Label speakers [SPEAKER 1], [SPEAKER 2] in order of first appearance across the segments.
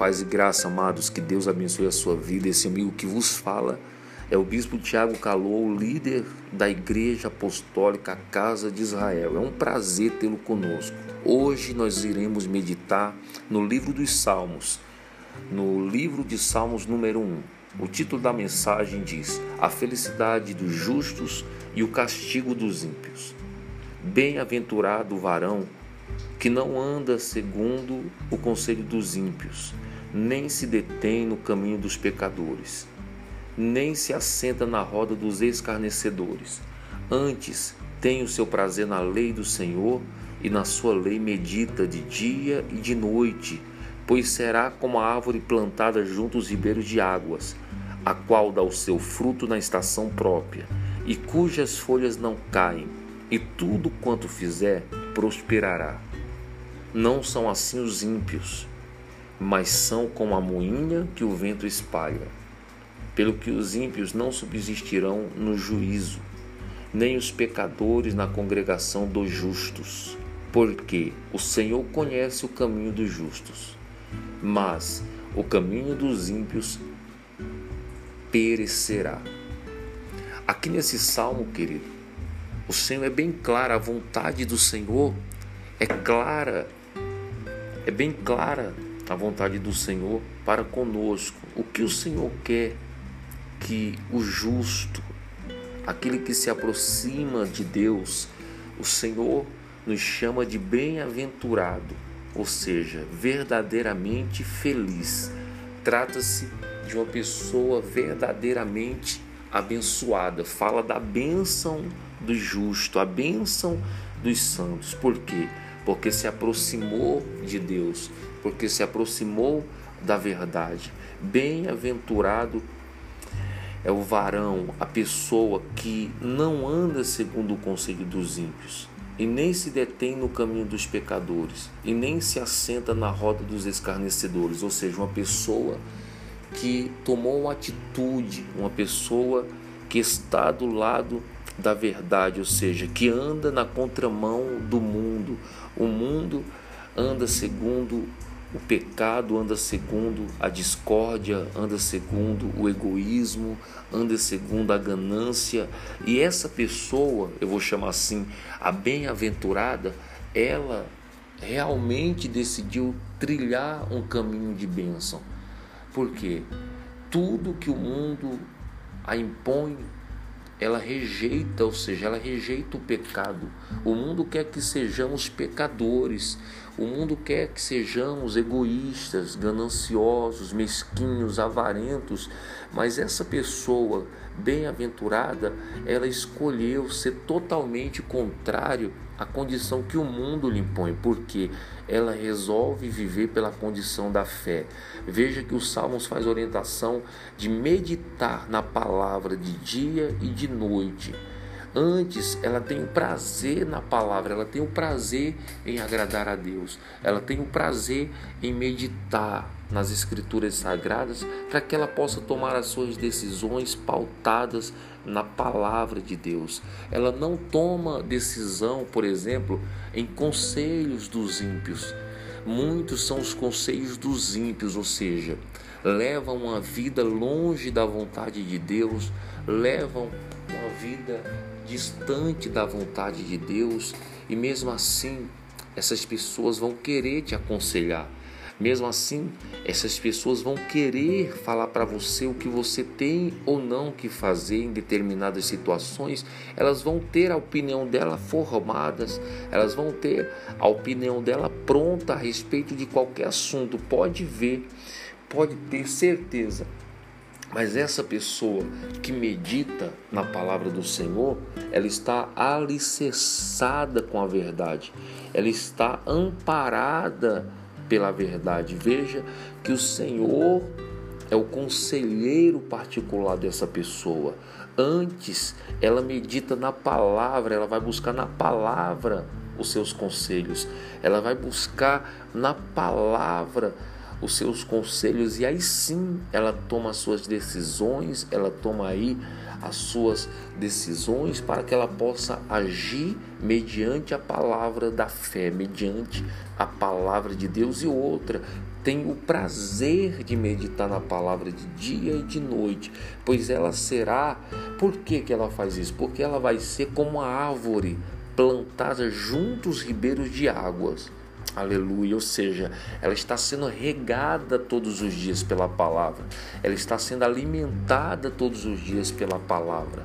[SPEAKER 1] Paz e graça, amados, que Deus abençoe a sua vida. Esse amigo que vos fala é o Bispo Tiago Calou, líder da Igreja Apostólica Casa de Israel. É um prazer tê-lo conosco. Hoje nós iremos meditar no livro dos Salmos, no livro de Salmos número 1. O título da mensagem diz: A felicidade dos justos e o castigo dos ímpios. Bem-aventurado o varão que não anda segundo o conselho dos ímpios, nem se detém no caminho dos pecadores, nem se assenta na roda dos escarnecedores. Antes tem o seu prazer na lei do Senhor e na sua lei medita de dia e de noite, pois será como a árvore plantada junto aos ribeiros de águas, a qual dá o seu fruto na estação própria, e cujas folhas não caem, e tudo quanto fizer prosperará. Não são assim os ímpios, mas são como a moinha que o vento espalha. Pelo que os ímpios não subsistirão no juízo, nem os pecadores na congregação dos justos, porque o Senhor conhece o caminho dos justos, mas o caminho dos ímpios perecerá. Aqui nesse salmo, querido, o Senhor é bem claro, a vontade do Senhor é clara, é bem clara a vontade do Senhor para conosco. O que o Senhor quer que o justo, aquele que se aproxima de Deus, o Senhor nos chama de bem-aventurado, ou seja, verdadeiramente feliz. Trata-se de uma pessoa verdadeiramente abençoada. Fala da bênção do justo, a bênção dos santos. Por quê? Porque se aproximou de Deus, porque se aproximou da verdade. Bem-aventurado é o varão, a pessoa que não anda segundo o conselho dos ímpios, e nem se detém no caminho dos pecadores, e nem se assenta na roda dos escarnecedores, ou seja, uma pessoa que tomou uma atitude, uma pessoa que está do lado da verdade, ou seja, que anda na contramão do mundo. O mundo anda segundo o pecado, anda segundo a discórdia, anda segundo o egoísmo, anda segundo a ganância. E essa pessoa, eu vou chamar assim, a bem-aventurada, ela realmente decidiu trilhar um caminho de bênção. Porque tudo que o mundo a impõe, ela rejeita, ou seja, ela rejeita o pecado. O mundo quer que sejamos pecadores. O mundo quer que sejamos egoístas, gananciosos, mesquinhos, avarentos, mas essa pessoa bem-aventurada, ela escolheu ser totalmente contrário à condição que o mundo lhe impõe, porque ela resolve viver pela condição da fé. Veja que os Salmos faz orientação de meditar na palavra de dia e de noite. Antes, ela tem o prazer na palavra, ela tem o prazer em agradar a Deus, ela tem o prazer em meditar nas Escrituras Sagradas para que ela possa tomar as suas decisões pautadas na palavra de Deus. Ela não toma decisão, por exemplo, em conselhos dos ímpios. Muitos são os conselhos dos ímpios, ou seja, levam uma vida longe da vontade de Deus, levam uma vida distante da vontade de Deus e mesmo assim essas pessoas vão querer te aconselhar. Mesmo assim, essas pessoas vão querer falar para você o que você tem ou não que fazer em determinadas situações. Elas vão ter a opinião dela formadas, elas vão ter a opinião dela pronta a respeito de qualquer assunto. Pode ver, pode ter certeza mas essa pessoa que medita na palavra do Senhor, ela está alicerçada com a verdade, ela está amparada pela verdade. Veja que o Senhor é o conselheiro particular dessa pessoa. Antes, ela medita na palavra, ela vai buscar na palavra os seus conselhos, ela vai buscar na palavra os seus conselhos e aí sim ela toma as suas decisões, ela toma aí as suas decisões para que ela possa agir mediante a palavra da fé, mediante a palavra de Deus e outra. tem o prazer de meditar na palavra de dia e de noite, pois ela será. Por que, que ela faz isso? Porque ela vai ser como uma árvore plantada junto aos ribeiros de águas. Aleluia, ou seja, ela está sendo regada todos os dias pela palavra, ela está sendo alimentada todos os dias pela palavra.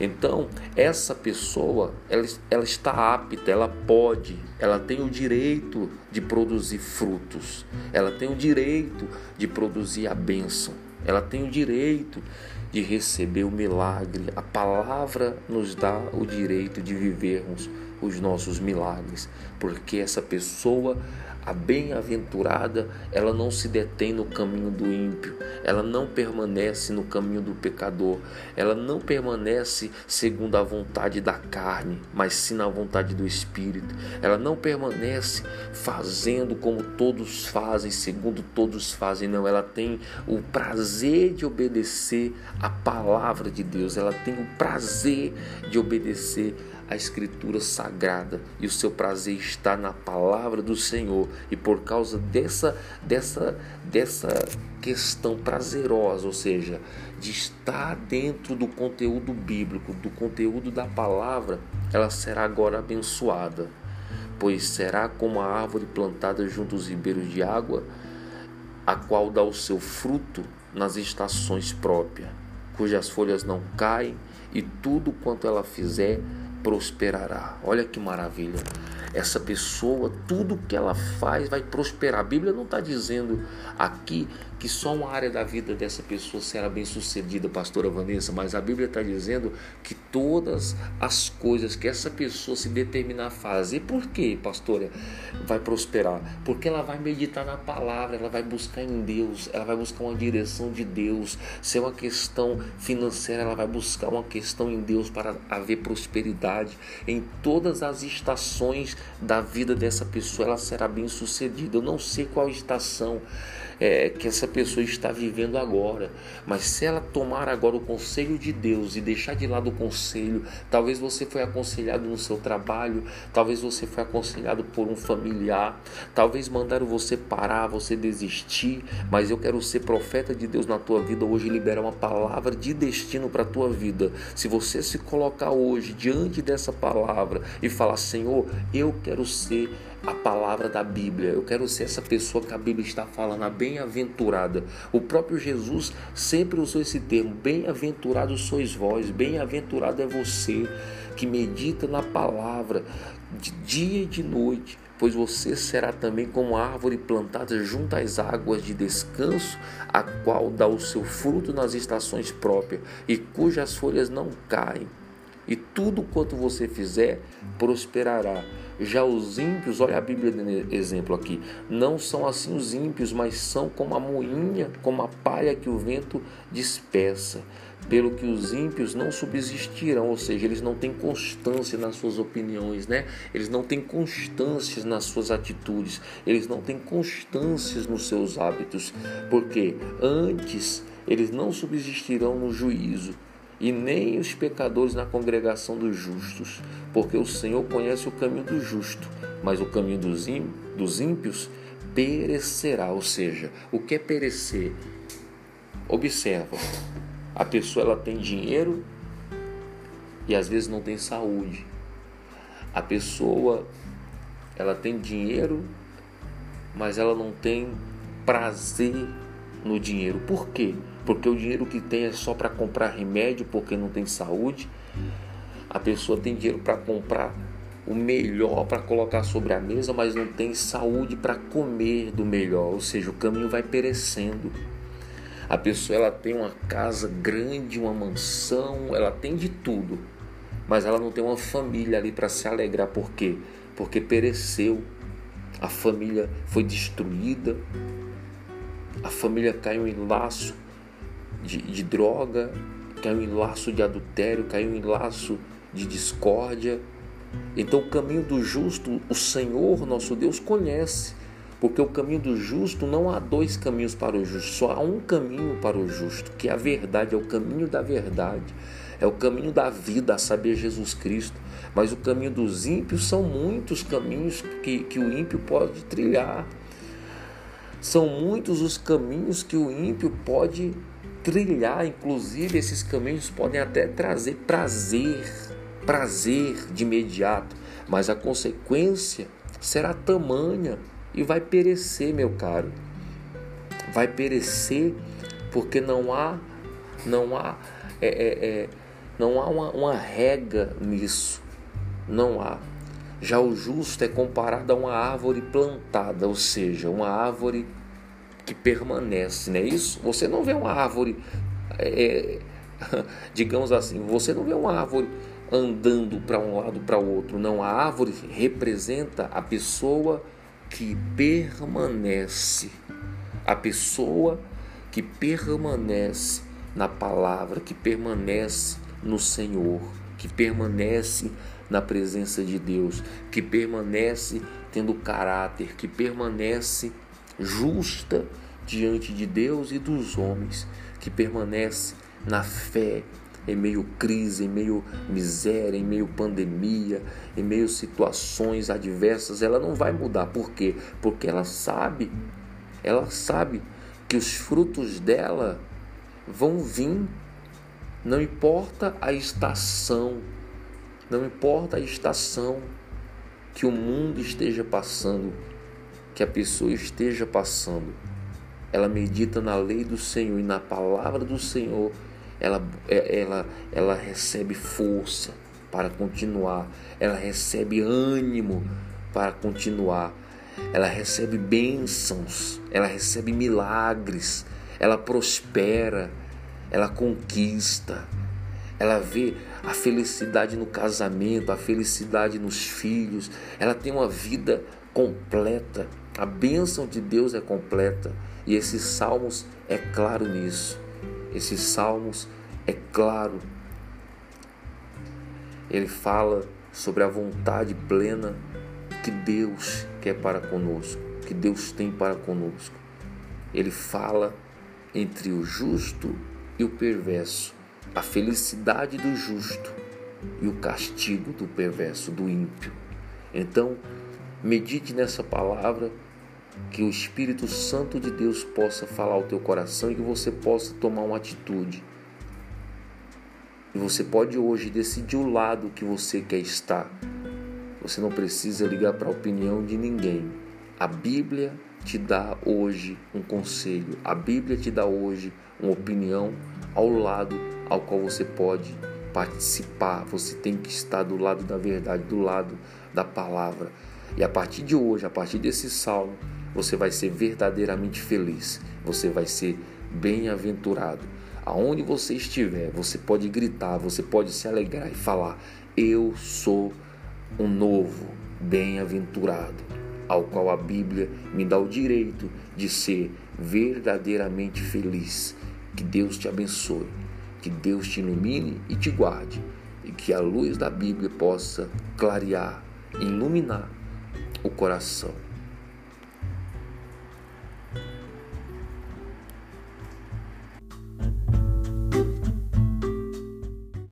[SPEAKER 1] Então, essa pessoa, ela, ela está apta, ela pode, ela tem o direito de produzir frutos, ela tem o direito de produzir a bênção, ela tem o direito de receber o milagre. A palavra nos dá o direito de vivermos os nossos milagres, porque essa pessoa a bem-aventurada, ela não se detém no caminho do ímpio, ela não permanece no caminho do pecador, ela não permanece segundo a vontade da carne, mas sim na vontade do Espírito. Ela não permanece fazendo como todos fazem, segundo todos fazem, não. Ela tem o prazer de obedecer a palavra de Deus, ela tem o prazer de obedecer a Escritura sagrada e o seu prazer está na palavra do Senhor. E por causa dessa, dessa, dessa questão prazerosa, ou seja, de estar dentro do conteúdo bíblico, do conteúdo da palavra, ela será agora abençoada, pois será como a árvore plantada junto aos ribeiros de água, a qual dá o seu fruto nas estações próprias, cujas folhas não caem e tudo quanto ela fizer prosperará. Olha que maravilha. Essa pessoa, tudo que ela faz vai prosperar. A Bíblia não está dizendo aqui que só uma área da vida dessa pessoa será bem sucedida, pastora Vanessa, mas a Bíblia está dizendo que todas as coisas que essa pessoa se determinar a fazer, por quê, pastora? Vai prosperar? Porque ela vai meditar na palavra, ela vai buscar em Deus, ela vai buscar uma direção de Deus. Se é uma questão financeira, ela vai buscar uma questão em Deus para haver prosperidade. Em todas as estações da vida dessa pessoa, ela será bem sucedida. Eu não sei qual estação é, que essa pessoa está vivendo agora. Mas se ela tomar agora o conselho de Deus e deixar de lado o conselho, talvez você foi aconselhado no seu trabalho, talvez você foi aconselhado por um familiar, talvez mandaram você parar, você desistir, mas eu quero ser profeta de Deus na tua vida hoje liberar uma palavra de destino para a tua vida. Se você se colocar hoje diante dessa palavra e falar, Senhor, eu quero ser a palavra da Bíblia. Eu quero ser essa pessoa que a Bíblia está falando, a bem-aventurada. O próprio Jesus sempre usou esse termo: bem-aventurado sois vós, bem-aventurado é você que medita na palavra de dia e de noite, pois você será também como árvore plantada junto às águas de descanso, a qual dá o seu fruto nas estações próprias e cujas folhas não caem. E tudo quanto você fizer prosperará. Já os ímpios, olha a Bíblia de exemplo aqui, não são assim os ímpios, mas são como a moinha, como a palha que o vento dispersa. Pelo que os ímpios não subsistirão, ou seja, eles não têm constância nas suas opiniões, né? Eles não têm constância nas suas atitudes, eles não têm constância nos seus hábitos, porque antes eles não subsistirão no juízo e nem os pecadores na congregação dos justos, porque o Senhor conhece o caminho do justo, mas o caminho dos ímpios perecerá. Ou seja, o que é perecer? Observa, a pessoa ela tem dinheiro e às vezes não tem saúde. A pessoa ela tem dinheiro, mas ela não tem prazer no dinheiro. Por quê? Porque o dinheiro que tem é só para comprar remédio porque não tem saúde. A pessoa tem dinheiro para comprar o melhor para colocar sobre a mesa, mas não tem saúde para comer do melhor, ou seja, o caminho vai perecendo. A pessoa ela tem uma casa grande, uma mansão, ela tem de tudo, mas ela não tem uma família ali para se alegrar, por quê? Porque pereceu. A família foi destruída, a família caiu em laço de, de droga, caiu em laço de adultério, caiu em laço de discórdia. Então, o caminho do justo, o Senhor nosso Deus conhece, porque o caminho do justo não há dois caminhos para o justo, só há um caminho para o justo, que é a verdade, é o caminho da verdade, é o caminho da vida, a saber, Jesus Cristo. Mas o caminho dos ímpios são muitos caminhos que, que o ímpio pode trilhar. São muitos os caminhos que o ímpio pode inclusive esses caminhos podem até trazer prazer, prazer de imediato, mas a consequência será tamanha e vai perecer, meu caro. Vai perecer porque não há, não há, é, é, é, não há uma, uma rega nisso, não há. Já o justo é comparado a uma árvore plantada, ou seja, uma árvore que permanece, não é isso? Você não vê uma árvore, é, digamos assim, você não vê uma árvore andando para um lado para o outro, não. A árvore representa a pessoa que permanece, a pessoa que permanece na palavra, que permanece no Senhor, que permanece na presença de Deus, que permanece tendo caráter, que permanece justa diante de Deus e dos homens, que permanece na fé em meio crise, em meio miséria, em meio pandemia, em meio situações adversas, ela não vai mudar. Por quê? Porque ela sabe, ela sabe que os frutos dela vão vir, não importa a estação, não importa a estação que o mundo esteja passando, que a pessoa esteja passando, ela medita na lei do Senhor e na palavra do Senhor, ela, é, ela, ela recebe força para continuar, ela recebe ânimo para continuar, ela recebe bênçãos, ela recebe milagres, ela prospera, ela conquista, ela vê a felicidade no casamento, a felicidade nos filhos, ela tem uma vida completa. A bênção de Deus é completa e esses salmos é claro nisso. Esses salmos é claro. Ele fala sobre a vontade plena que Deus quer para conosco, que Deus tem para conosco. Ele fala entre o justo e o perverso, a felicidade do justo e o castigo do perverso, do ímpio. Então, medite nessa palavra, que o Espírito Santo de Deus possa falar ao teu coração e que você possa tomar uma atitude. E você pode hoje decidir o lado que você quer estar. Você não precisa ligar para a opinião de ninguém. A Bíblia te dá hoje um conselho. A Bíblia te dá hoje uma opinião ao lado ao qual você pode participar. Você tem que estar do lado da verdade, do lado da palavra. E a partir de hoje, a partir desse salmo, você vai ser verdadeiramente feliz. Você vai ser bem-aventurado. Aonde você estiver, você pode gritar, você pode se alegrar e falar: Eu sou um novo bem-aventurado, ao qual a Bíblia me dá o direito de ser verdadeiramente feliz. Que Deus te abençoe, que Deus te ilumine e te guarde, e que a luz da Bíblia possa clarear, iluminar o coração